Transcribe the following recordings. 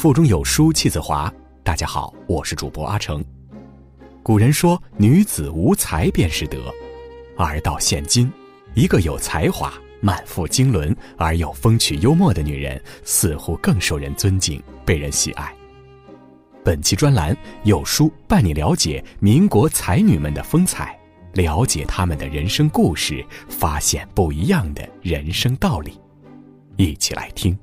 腹中有书气自华。大家好，我是主播阿成。古人说“女子无才便是德”，而到现今，一个有才华、满腹经纶而又风趣幽默的女人，似乎更受人尊敬，被人喜爱。本期专栏有书伴你了解民国才女们的风采，了解她们的人生故事，发现不一样的人生道理。一起来听。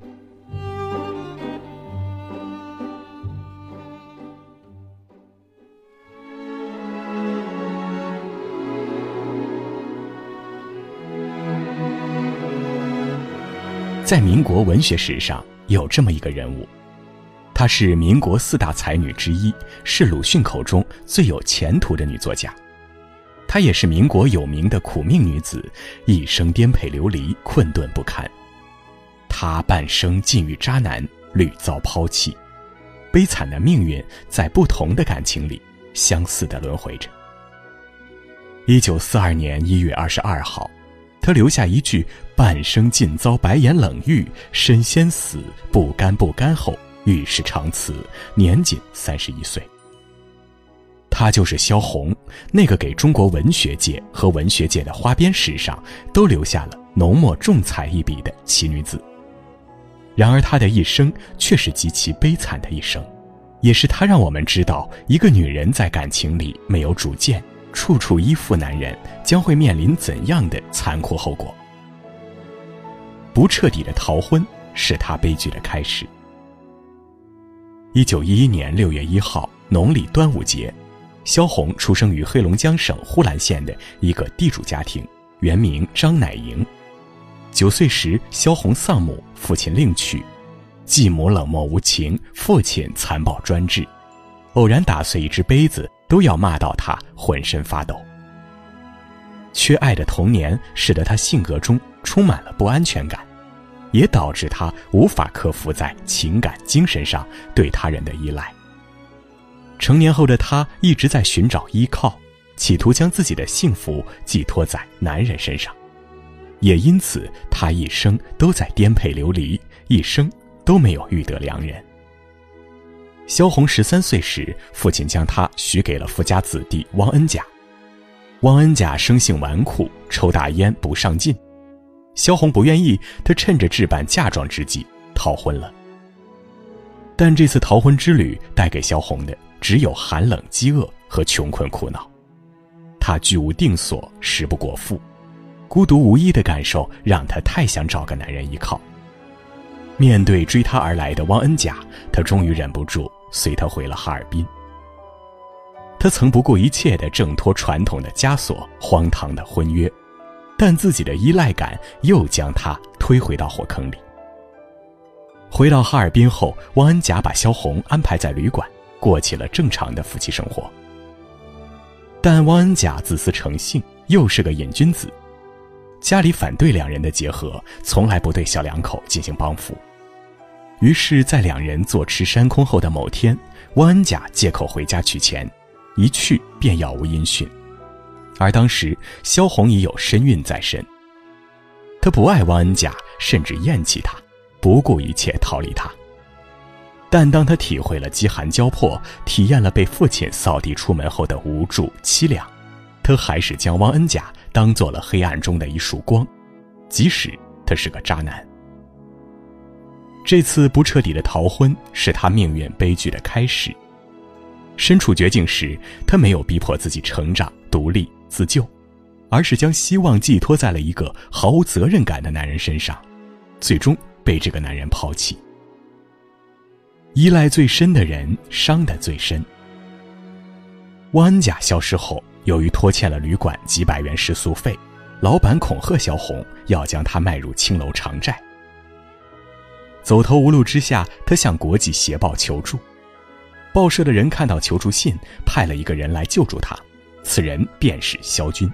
在民国文学史上，有这么一个人物，她是民国四大才女之一，是鲁迅口中最有前途的女作家。她也是民国有名的苦命女子，一生颠沛流离，困顿不堪。她半生尽遇渣男，屡遭抛弃，悲惨的命运在不同的感情里相似的轮回着。一九四二年一月二十二号。他留下一句“半生尽遭白眼冷遇，身先死，不甘不甘”后，与世长辞，年仅三十一岁。她就是萧红，那个给中国文学界和文学界的花边史上都留下了浓墨重彩一笔的奇女子。然而，她的一生却是极其悲惨的一生，也是她让我们知道，一个女人在感情里没有主见。处处依附男人，将会面临怎样的残酷后果？不彻底的逃婚是他悲剧的开始。一九一一年六月一号，农历端午节，萧红出生于黑龙江省呼兰县的一个地主家庭，原名张乃莹。九岁时，萧红丧母，父亲另娶，继母冷漠无情，父亲残暴专制，偶然打碎一只杯子。都要骂到他浑身发抖。缺爱的童年使得他性格中充满了不安全感，也导致他无法克服在情感、精神上对他人的依赖。成年后的他一直在寻找依靠，企图将自己的幸福寄托在男人身上，也因此他一生都在颠沛流离，一生都没有遇得良人。萧红十三岁时，父亲将她许给了富家子弟汪恩甲。汪恩甲生性纨绔，抽大烟不上进。萧红不愿意，她趁着置办嫁妆之际逃婚了。但这次逃婚之旅带给萧红的只有寒冷、饥饿和穷困苦恼。她居无定所，食不果腹，孤独无依的感受让她太想找个男人依靠。面对追她而来的汪恩甲，她终于忍不住。随他回了哈尔滨。他曾不顾一切的挣脱传统的枷锁、荒唐的婚约，但自己的依赖感又将他推回到火坑里。回到哈尔滨后，汪恩甲把萧红安排在旅馆，过起了正常的夫妻生活。但汪恩甲自私成性，又是个瘾君子，家里反对两人的结合，从来不对小两口进行帮扶。于是，在两人坐吃山空后的某天，汪恩甲借口回家取钱，一去便杳无音讯。而当时萧红已有身孕在身，她不爱汪恩甲，甚至厌弃他，不顾一切逃离他。但当他体会了饥寒交迫，体验了被父亲扫地出门后的无助凄凉，他还是将汪恩甲当做了黑暗中的一束光，即使他是个渣男。这次不彻底的逃婚是他命运悲剧的开始。身处绝境时，他没有逼迫自己成长、独立、自救，而是将希望寄托在了一个毫无责任感的男人身上，最终被这个男人抛弃。依赖最深的人，伤得最深。汪恩甲消失后，由于拖欠了旅馆几百元食宿费，老板恐吓萧红要将她卖入青楼偿债。走投无路之下，他向国际协报求助。报社的人看到求助信，派了一个人来救助他。此人便是萧军。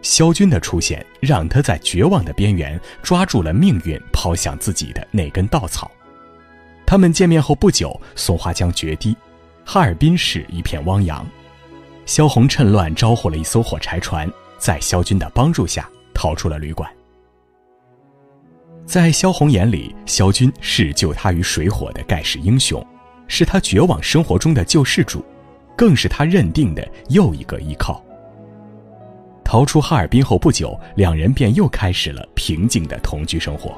萧军的出现，让他在绝望的边缘抓住了命运抛向自己的那根稻草。他们见面后不久，松花江决堤，哈尔滨市一片汪洋。萧红趁乱招呼了一艘火柴船，在萧军的帮助下逃出了旅馆。在萧红眼里，萧军是救他于水火的盖世英雄，是他绝望生活中的救世主，更是他认定的又一个依靠。逃出哈尔滨后不久，两人便又开始了平静的同居生活。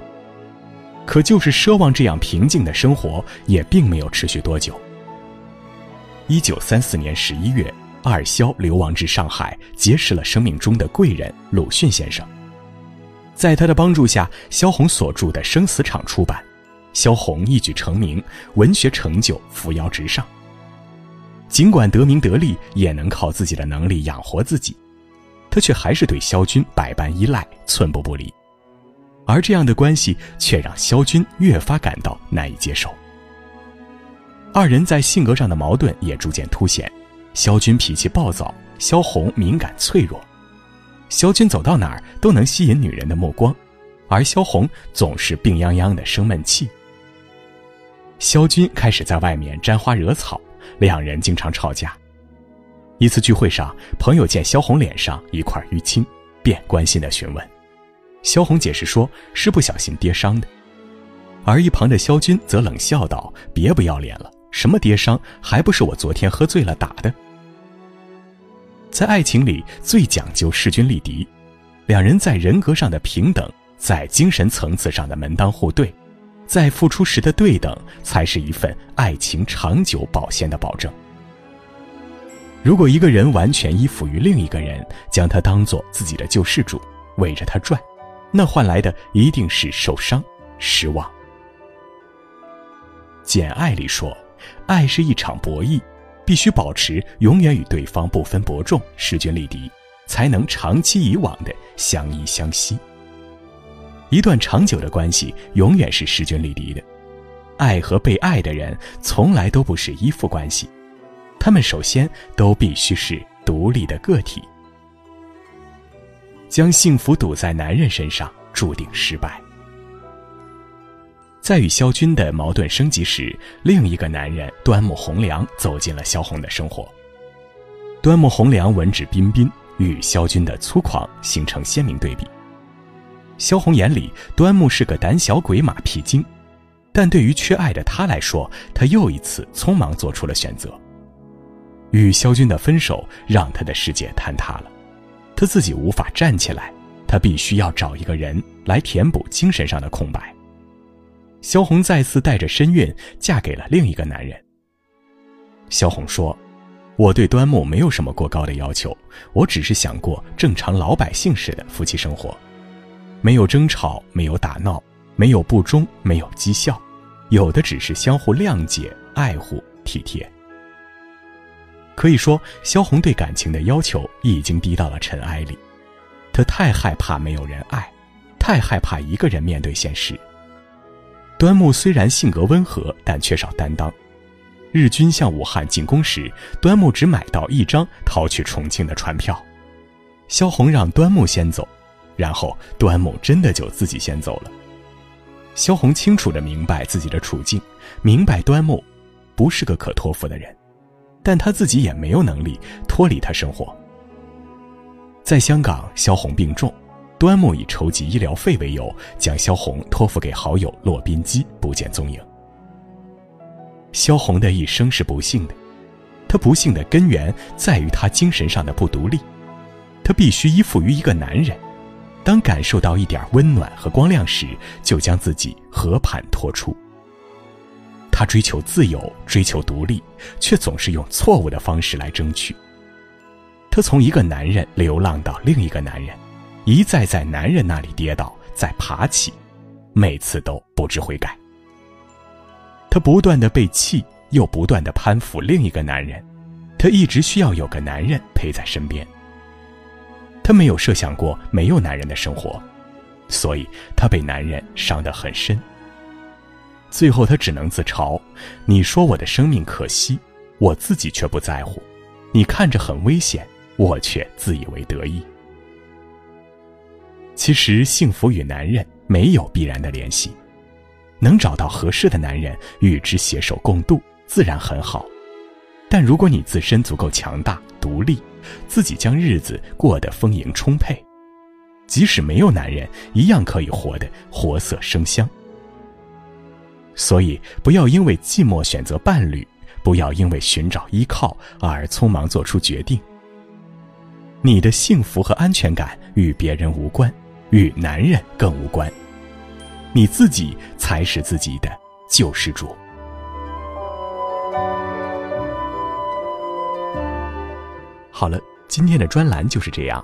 可就是奢望这样平静的生活，也并没有持续多久。一九三四年十一月，二萧流亡至上海，结识了生命中的贵人鲁迅先生。在他的帮助下，萧红所著的《生死场》出版，萧红一举成名，文学成就扶摇直上。尽管得名得利，也能靠自己的能力养活自己，他却还是对萧军百般依赖，寸步不离。而这样的关系，却让萧军越发感到难以接受。二人在性格上的矛盾也逐渐凸显，萧军脾气暴躁，萧红敏感脆弱。萧军走到哪儿都能吸引女人的目光，而萧红总是病殃殃的生闷气。萧军开始在外面沾花惹草，两人经常吵架。一次聚会上，朋友见萧红脸上一块淤青，便关心的询问，萧红解释说是不小心跌伤的，而一旁的萧军则冷笑道：“别不要脸了。”什么跌伤，还不是我昨天喝醉了打的？在爱情里最讲究势均力敌，两人在人格上的平等，在精神层次上的门当户对，在付出时的对等，才是一份爱情长久保鲜的保证。如果一个人完全依附于另一个人，将他当做自己的救世主，围着他转，那换来的一定是受伤、失望。《简爱》里说。爱是一场博弈，必须保持永远与对方不分伯仲、势均力敌，才能长期以往的相依相惜。一段长久的关系永远是势均力敌的，爱和被爱的人从来都不是依附关系，他们首先都必须是独立的个体。将幸福赌在男人身上，注定失败。在与萧军的矛盾升级时，另一个男人端木洪良走进了萧红的生活。端木蕻良文质彬彬，与萧军的粗犷形成鲜明对比。萧红眼里，端木是个胆小鬼、马屁精，但对于缺爱的他来说，他又一次匆忙做出了选择。与萧军的分手让他的世界坍塌了，他自己无法站起来，他必须要找一个人来填补精神上的空白。萧红再次带着身孕嫁给了另一个男人。萧红说：“我对端木没有什么过高的要求，我只是想过正常老百姓似的夫妻生活，没有争吵，没有打闹，没有不忠，没有讥笑，有的只是相互谅解、爱护、体贴。”可以说，萧红对感情的要求已经低到了尘埃里。她太害怕没有人爱，太害怕一个人面对现实。端木虽然性格温和，但缺少担当。日军向武汉进攻时，端木只买到一张逃去重庆的船票。萧红让端木先走，然后端木真的就自己先走了。萧红清楚地明白自己的处境，明白端木不是个可托付的人，但他自己也没有能力脱离他生活。在香港，萧红病重。端木以筹集医疗费为由，将萧红托付给好友骆宾基，不见踪影。萧红的一生是不幸的，她不幸的根源在于她精神上的不独立，她必须依附于一个男人，当感受到一点温暖和光亮时，就将自己和盘托出。她追求自由，追求独立，却总是用错误的方式来争取。她从一个男人流浪到另一个男人。一再在男人那里跌倒，再爬起，每次都不知悔改。她不断的被气，又不断的攀附另一个男人，她一直需要有个男人陪在身边。她没有设想过没有男人的生活，所以她被男人伤得很深。最后，她只能自嘲：“你说我的生命可惜，我自己却不在乎；你看着很危险，我却自以为得意。”其实，幸福与男人没有必然的联系，能找到合适的男人与之携手共度，自然很好。但如果你自身足够强大、独立，自己将日子过得丰盈充沛，即使没有男人，一样可以活得活色生香。所以，不要因为寂寞选择伴侣，不要因为寻找依靠而匆忙做出决定。你的幸福和安全感与别人无关，与男人更无关。你自己才是自己的救世主。好了，今天的专栏就是这样。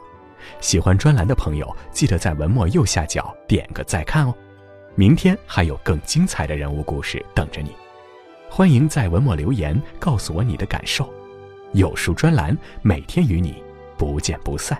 喜欢专栏的朋友，记得在文末右下角点个再看哦。明天还有更精彩的人物故事等着你，欢迎在文末留言告诉我你的感受。有书专栏每天与你不见不散。